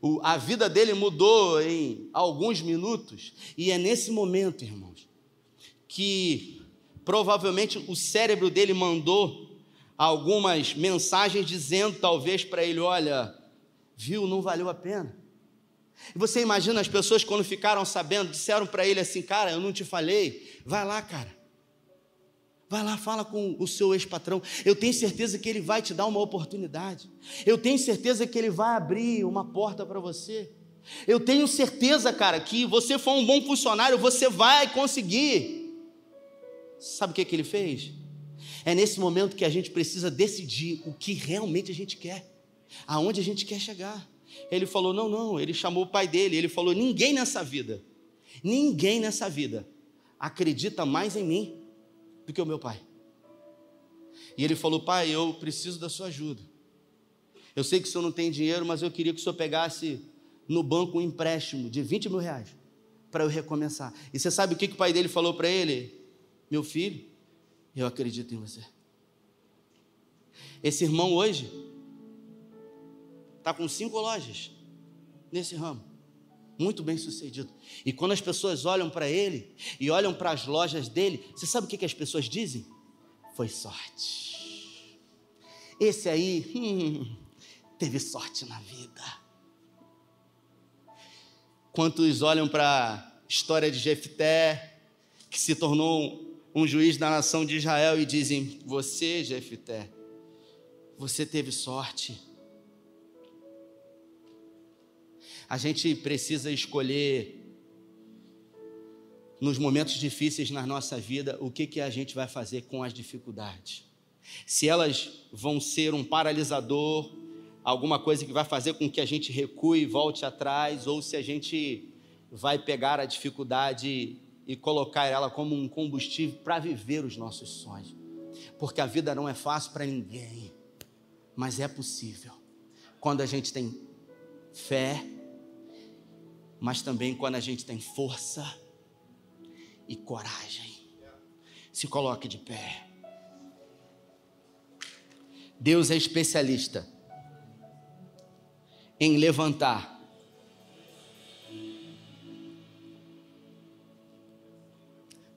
O, a vida dele mudou em alguns minutos, e é nesse momento, irmãos, que Provavelmente o cérebro dele mandou algumas mensagens dizendo, talvez, para ele: Olha, viu, não valeu a pena. E você imagina as pessoas quando ficaram sabendo, disseram para ele assim: Cara, eu não te falei, vai lá, cara. Vai lá, fala com o seu ex-patrão. Eu tenho certeza que ele vai te dar uma oportunidade. Eu tenho certeza que ele vai abrir uma porta para você. Eu tenho certeza, cara, que você for um bom funcionário, você vai conseguir. Sabe o que, que ele fez? É nesse momento que a gente precisa decidir o que realmente a gente quer, aonde a gente quer chegar. Ele falou: não, não. Ele chamou o pai dele. Ele falou: ninguém nessa vida, ninguém nessa vida acredita mais em mim do que o meu pai. E ele falou: pai, eu preciso da sua ajuda. Eu sei que o senhor não tem dinheiro, mas eu queria que o senhor pegasse no banco um empréstimo de 20 mil reais para eu recomeçar. E você sabe o que, que o pai dele falou para ele? Meu filho, eu acredito em você. Esse irmão hoje está com cinco lojas nesse ramo, muito bem sucedido. E quando as pessoas olham para ele e olham para as lojas dele, você sabe o que, que as pessoas dizem? Foi sorte. Esse aí hum, teve sorte na vida. Quantos olham para a história de Jefté, que se tornou um juiz da nação de Israel e dizem: Você, Jefté, você teve sorte. A gente precisa escolher nos momentos difíceis na nossa vida o que, que a gente vai fazer com as dificuldades. Se elas vão ser um paralisador, alguma coisa que vai fazer com que a gente recue e volte atrás, ou se a gente vai pegar a dificuldade e colocar ela como um combustível para viver os nossos sonhos. Porque a vida não é fácil para ninguém, mas é possível. Quando a gente tem fé, mas também quando a gente tem força e coragem. Se coloque de pé. Deus é especialista em levantar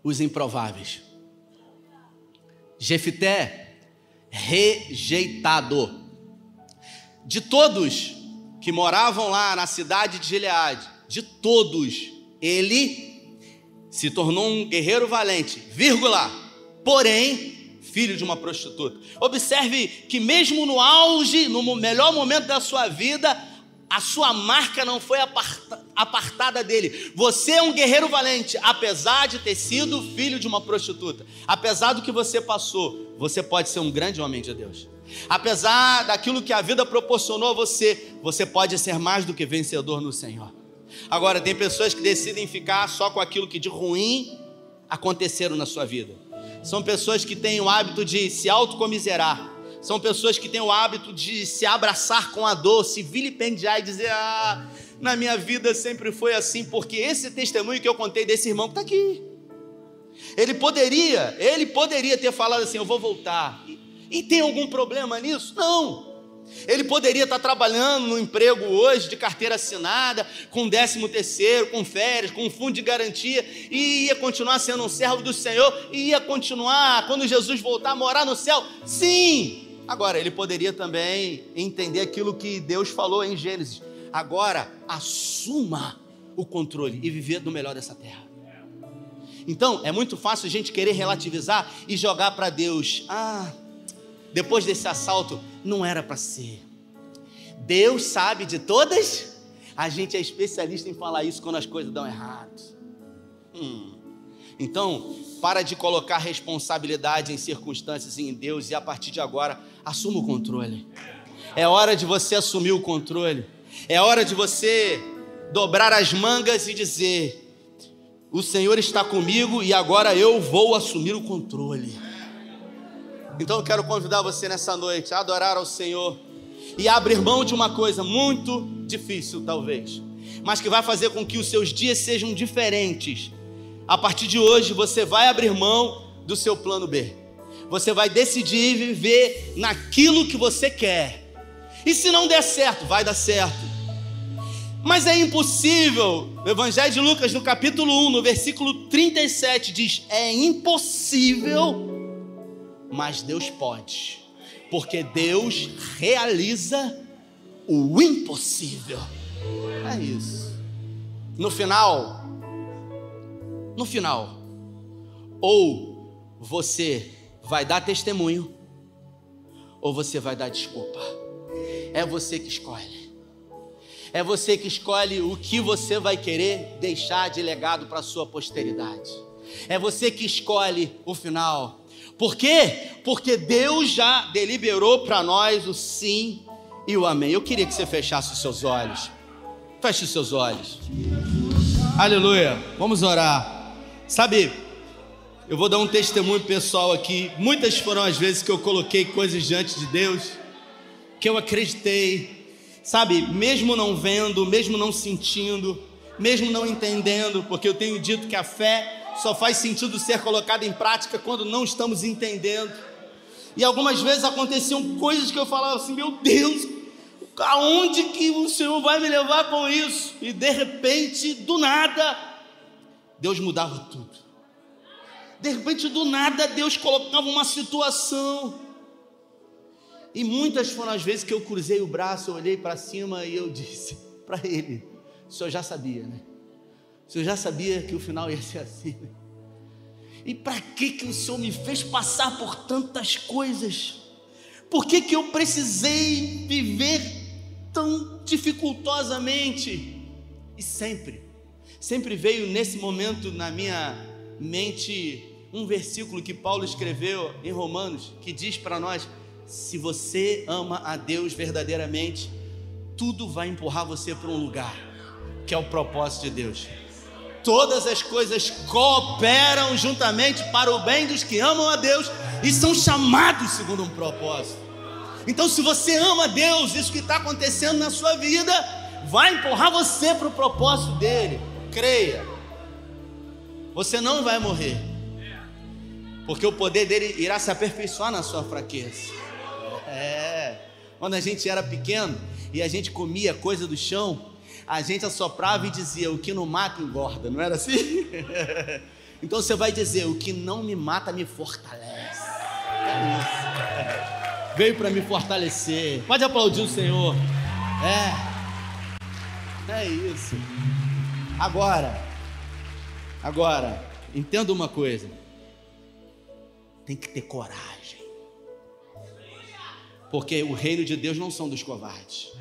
os improváveis. Jefité, rejeitado. De todos que moravam lá na cidade de Gileade, de todos, ele se tornou um guerreiro valente, vírgula, porém, filho de uma prostituta. Observe que mesmo no auge, no melhor momento da sua vida, a sua marca não foi apartada dele. Você é um guerreiro valente, apesar de ter sido filho de uma prostituta. Apesar do que você passou, você pode ser um grande homem de Deus. Apesar daquilo que a vida proporcionou a você, você pode ser mais do que vencedor no Senhor. Agora, tem pessoas que decidem ficar só com aquilo que de ruim aconteceram na sua vida. São pessoas que têm o hábito de se autocomiserar são pessoas que têm o hábito de se abraçar com a dor, se vilipendiar e dizer: Ah, na minha vida sempre foi assim, porque esse testemunho que eu contei desse irmão que está aqui. Ele poderia, ele poderia ter falado assim: Eu vou voltar. E, tem algum problema nisso? Não. Ele poderia estar trabalhando no emprego hoje de carteira assinada, com décimo terceiro, com férias, com fundo de garantia, e ia continuar sendo um servo do Senhor, e ia continuar, quando Jesus voltar, a morar no céu. Sim, Agora, ele poderia também entender aquilo que Deus falou em Gênesis. Agora, assuma o controle e viver do melhor dessa terra. Então, é muito fácil a gente querer relativizar e jogar para Deus. Ah, depois desse assalto, não era para ser. Deus sabe de todas. A gente é especialista em falar isso quando as coisas dão errado. Hum. Então, para de colocar responsabilidade em circunstâncias em Deus e a partir de agora, assuma o controle. É hora de você assumir o controle. É hora de você dobrar as mangas e dizer: O Senhor está comigo e agora eu vou assumir o controle. Então eu quero convidar você nessa noite a adorar ao Senhor e abrir mão de uma coisa muito difícil, talvez, mas que vai fazer com que os seus dias sejam diferentes a partir de hoje você vai abrir mão do seu plano B. Você vai decidir viver naquilo que você quer. E se não der certo, vai dar certo. Mas é impossível. O Evangelho de Lucas, no capítulo 1, no versículo 37, diz: É impossível, mas Deus pode. Porque Deus realiza o impossível. É isso. No final, no final, ou você vai dar testemunho, ou você vai dar desculpa. É você que escolhe. É você que escolhe o que você vai querer deixar de legado para a sua posteridade. É você que escolhe o final. Por quê? Porque Deus já deliberou para nós o sim e o amém. Eu queria que você fechasse os seus olhos. Feche os seus olhos. Aleluia. Vamos orar. Sabe, eu vou dar um testemunho pessoal aqui. Muitas foram as vezes que eu coloquei coisas diante de Deus, que eu acreditei, sabe, mesmo não vendo, mesmo não sentindo, mesmo não entendendo, porque eu tenho dito que a fé só faz sentido ser colocada em prática quando não estamos entendendo. E algumas vezes aconteciam coisas que eu falava assim: meu Deus, aonde que o Senhor vai me levar com isso? E de repente, do nada, Deus mudava tudo. De repente, do nada, Deus colocava uma situação. E muitas foram as vezes que eu cruzei o braço, eu olhei para cima e eu [laughs] disse para ele: O senhor já sabia, né? O senhor já sabia que o final ia ser assim. Né? E para que, que o senhor me fez passar por tantas coisas? Por que, que eu precisei viver tão dificultosamente? E sempre Sempre veio nesse momento na minha mente um versículo que Paulo escreveu em Romanos, que diz para nós: se você ama a Deus verdadeiramente, tudo vai empurrar você para um lugar, que é o propósito de Deus. Todas as coisas cooperam juntamente para o bem dos que amam a Deus e são chamados segundo um propósito. Então, se você ama Deus, isso que está acontecendo na sua vida vai empurrar você para o propósito dele creia, você não vai morrer, porque o poder dele irá se aperfeiçoar na sua fraqueza. É, quando a gente era pequeno e a gente comia coisa do chão, a gente assoprava e dizia: O que não mata engorda, não era assim? [laughs] então você vai dizer: O que não me mata me fortalece. É isso. Veio para me fortalecer. Pode aplaudir o Senhor. É. É isso. Agora, agora, entenda uma coisa. Tem que ter coragem. Porque o reino de Deus não são dos covardes.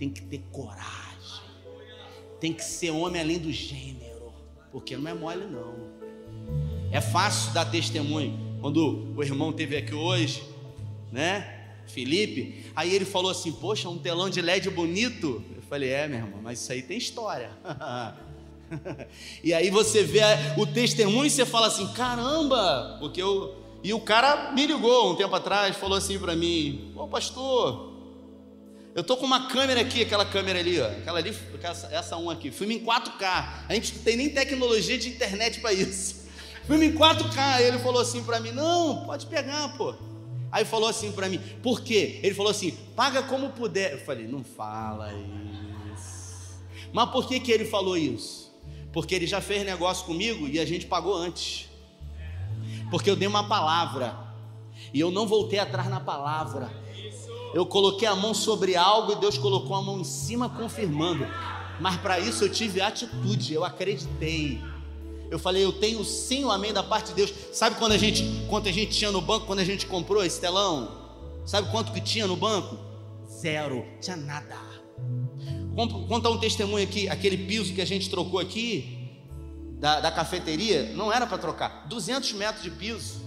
Tem que ter coragem. Tem que ser homem além do gênero. Porque não é mole, não. É fácil dar testemunho. Quando o irmão teve aqui hoje, né? Felipe, aí ele falou assim: Poxa, um telão de LED bonito. Eu falei: É, meu irmão, mas isso aí tem história. [laughs] e aí você vê o testemunho e você fala assim: Caramba, porque eu. E o cara me ligou um tempo atrás, falou assim para mim: Ô pastor, eu tô com uma câmera aqui, aquela câmera ali, ó, aquela ali, essa, essa um aqui, filme em 4K. A gente não tem nem tecnologia de internet para isso. [laughs] Filme em 4K. Ele falou assim para mim: Não, pode pegar, pô. Aí falou assim para mim, por quê? Ele falou assim, paga como puder. Eu falei, não fala isso. Mas por que, que ele falou isso? Porque ele já fez negócio comigo e a gente pagou antes. Porque eu dei uma palavra e eu não voltei atrás na palavra. Eu coloquei a mão sobre algo e Deus colocou a mão em cima confirmando. Mas para isso eu tive atitude, eu acreditei. Eu falei, eu tenho sim o amém da parte de Deus. Sabe quando a gente, quanto a gente tinha no banco quando a gente comprou esse telão? Sabe quanto que tinha no banco? Zero, tinha nada. Vou contar um testemunho aqui, aquele piso que a gente trocou aqui da, da cafeteria, não era para trocar. 200 metros de piso,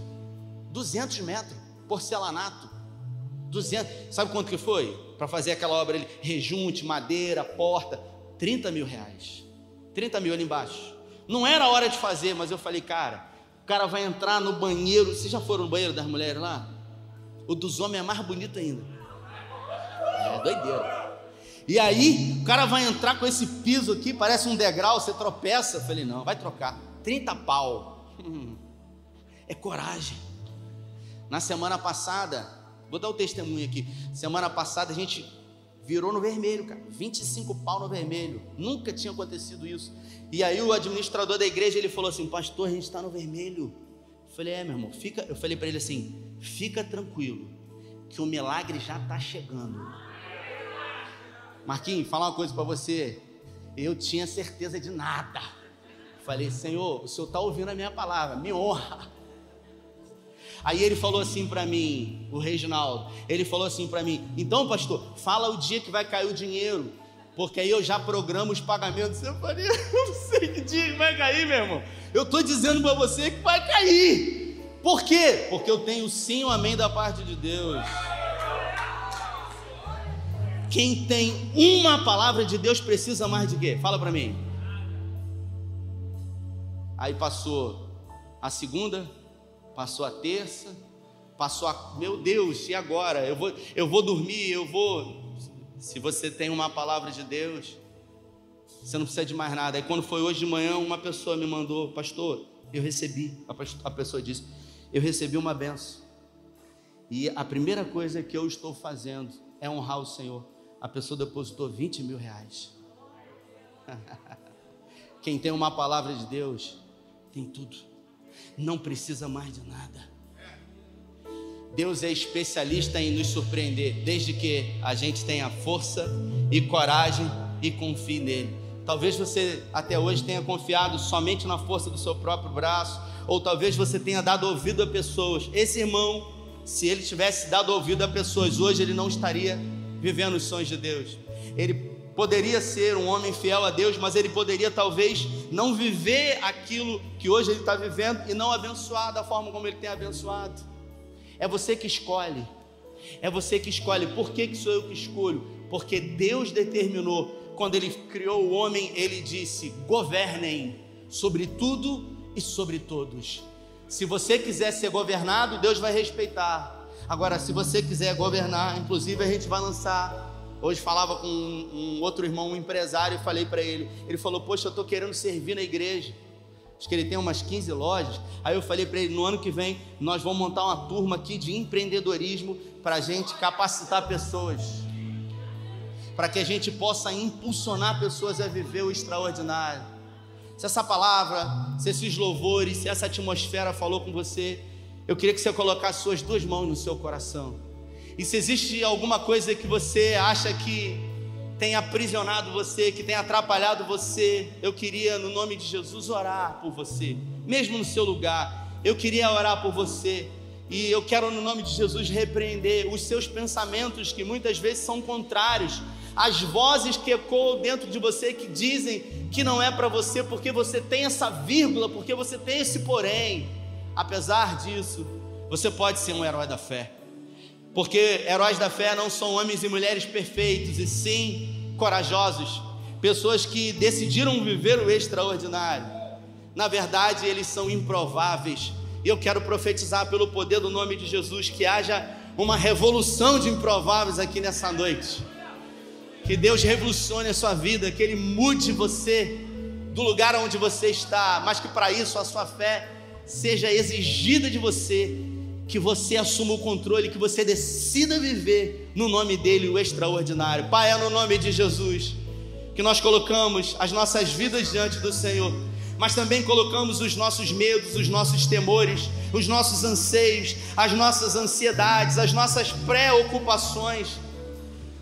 200 metros, porcelanato, 200. Sabe quanto que foi para fazer aquela obra ali? Rejunte, madeira, porta, 30 mil reais. 30 mil ali embaixo. Não era hora de fazer, mas eu falei, cara, o cara vai entrar no banheiro. Vocês já foram no banheiro das mulheres lá? O dos homens é mais bonito ainda. É doideira. E aí, o cara vai entrar com esse piso aqui, parece um degrau, você tropeça. Eu falei, não, vai trocar. 30 pau. [laughs] É coragem. Na semana passada, vou dar o testemunho aqui. Semana passada a gente virou no vermelho, cara. 25 pau no vermelho. Nunca tinha acontecido isso. E aí o administrador da igreja ele falou assim: Pastor, a gente está no vermelho. Eu falei: É, meu irmão, fica. Eu falei para ele assim: Fica tranquilo, que o milagre já está chegando. Marquinhos, falar uma coisa para você. Eu tinha certeza de nada. Falei: Senhor, o senhor está ouvindo a minha palavra, me honra. Aí ele falou assim para mim, o Reginaldo, ele falou assim para mim: então, pastor, fala o dia que vai cair o dinheiro, porque aí eu já programo os pagamentos. Eu falei: eu não sei que dia vai cair, meu irmão. Eu estou dizendo para você que vai cair. Por quê? Porque eu tenho sim o amém da parte de Deus. Quem tem uma palavra de Deus precisa mais de quê? Fala para mim. Aí passou a segunda, passou a terça, passou a. Meu Deus, e agora? Eu vou, eu vou dormir, eu vou. Se você tem uma palavra de Deus, você não precisa de mais nada. Aí quando foi hoje de manhã, uma pessoa me mandou, pastor, eu recebi. A pessoa disse, eu recebi uma benção. E a primeira coisa que eu estou fazendo é honrar o Senhor. A pessoa depositou 20 mil reais. [laughs] Quem tem uma palavra de Deus, tem tudo não precisa mais de nada. Deus é especialista em nos surpreender, desde que a gente tenha força e coragem e confie nele. Talvez você até hoje tenha confiado somente na força do seu próprio braço, ou talvez você tenha dado ouvido a pessoas. Esse irmão, se ele tivesse dado ouvido a pessoas, hoje ele não estaria vivendo os sonhos de Deus. Ele poderia ser um homem fiel a Deus, mas ele poderia talvez não viver aquilo que hoje ele está vivendo e não abençoar da forma como ele tem abençoado. É você que escolhe. É você que escolhe. Por que, que sou eu que escolho? Porque Deus determinou, quando Ele criou o homem, Ele disse: governem sobre tudo e sobre todos. Se você quiser ser governado, Deus vai respeitar. Agora, se você quiser governar, inclusive a gente vai lançar Hoje falava com um, outro irmão, um empresário, e falei para ele. Ele falou: Poxa, eu estou querendo servir na igreja. Acho que ele tem umas 15 lojas. Aí eu falei para ele: No ano que vem, nós vamos montar uma turma aqui de empreendedorismo para a gente capacitar pessoas. Para que a gente possa impulsionar pessoas a viver o extraordinário. Se essa palavra, se esses louvores, se essa atmosfera falou com você, eu queria que você colocasse suas duas mãos no seu coração. E se existe alguma coisa que você acha que tem aprisionado você, que tem atrapalhado você, eu queria, no nome de Jesus, orar por você, mesmo no seu lugar. Eu queria orar por você. E eu quero, no nome de Jesus, repreender os seus pensamentos, que muitas vezes são contrários, as vozes que ecoam dentro de você, que dizem que não é para você, porque você tem essa vírgula, porque você tem esse porém. Apesar disso, você pode ser um herói da fé. Porque heróis da fé não são homens e mulheres perfeitos, e sim corajosos, pessoas que decidiram viver o extraordinário. Na verdade, eles são improváveis. E eu quero profetizar pelo poder do nome de Jesus que haja uma revolução de improváveis aqui nessa noite. Que Deus revolucione a sua vida, que Ele mude você do lugar onde você está, mas que para isso a sua fé seja exigida de você que você assuma o controle, que você decida viver no nome dele o extraordinário. Pai, é no nome de Jesus que nós colocamos as nossas vidas diante do Senhor, mas também colocamos os nossos medos, os nossos temores, os nossos anseios, as nossas ansiedades, as nossas preocupações.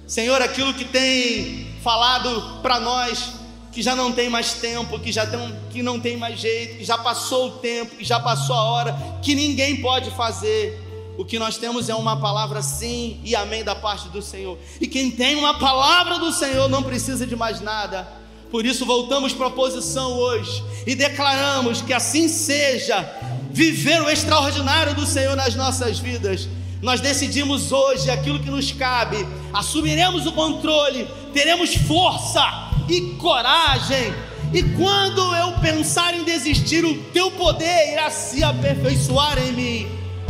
Senhor, aquilo que tem falado para nós que já não tem mais tempo, que já tem, que não tem mais jeito, que já passou o tempo, que já passou a hora, que ninguém pode fazer. O que nós temos é uma palavra sim e amém da parte do Senhor. E quem tem uma palavra do Senhor não precisa de mais nada. Por isso voltamos para a posição hoje e declaramos que assim seja, viver o extraordinário do Senhor nas nossas vidas. Nós decidimos hoje aquilo que nos cabe, assumiremos o controle, teremos força e coragem. E quando eu pensar em desistir, o teu poder irá se aperfeiçoar em mim.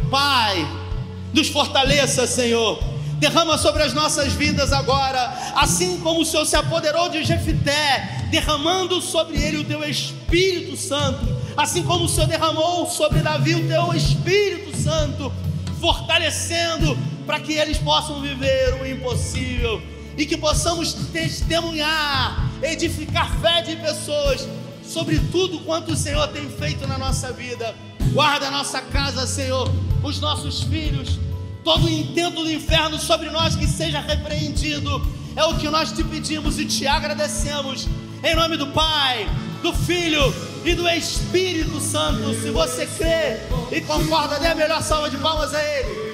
Pai, nos fortaleça, Senhor. Derrama sobre as nossas vidas agora, assim como o Senhor se apoderou de Jefité, derramando sobre ele o teu Espírito Santo, assim como o Senhor derramou sobre Davi o teu Espírito Santo, fortalecendo para que eles possam viver o impossível e que possamos testemunhar, edificar fé de pessoas sobre tudo quanto o Senhor tem feito na nossa vida. Guarda a nossa casa, Senhor, os nossos filhos, todo o intento do inferno sobre nós que seja repreendido. É o que nós te pedimos e te agradecemos. Em nome do Pai, do Filho e do Espírito Santo. Se você crê e concorda, dê a melhor salva de palmas a Ele.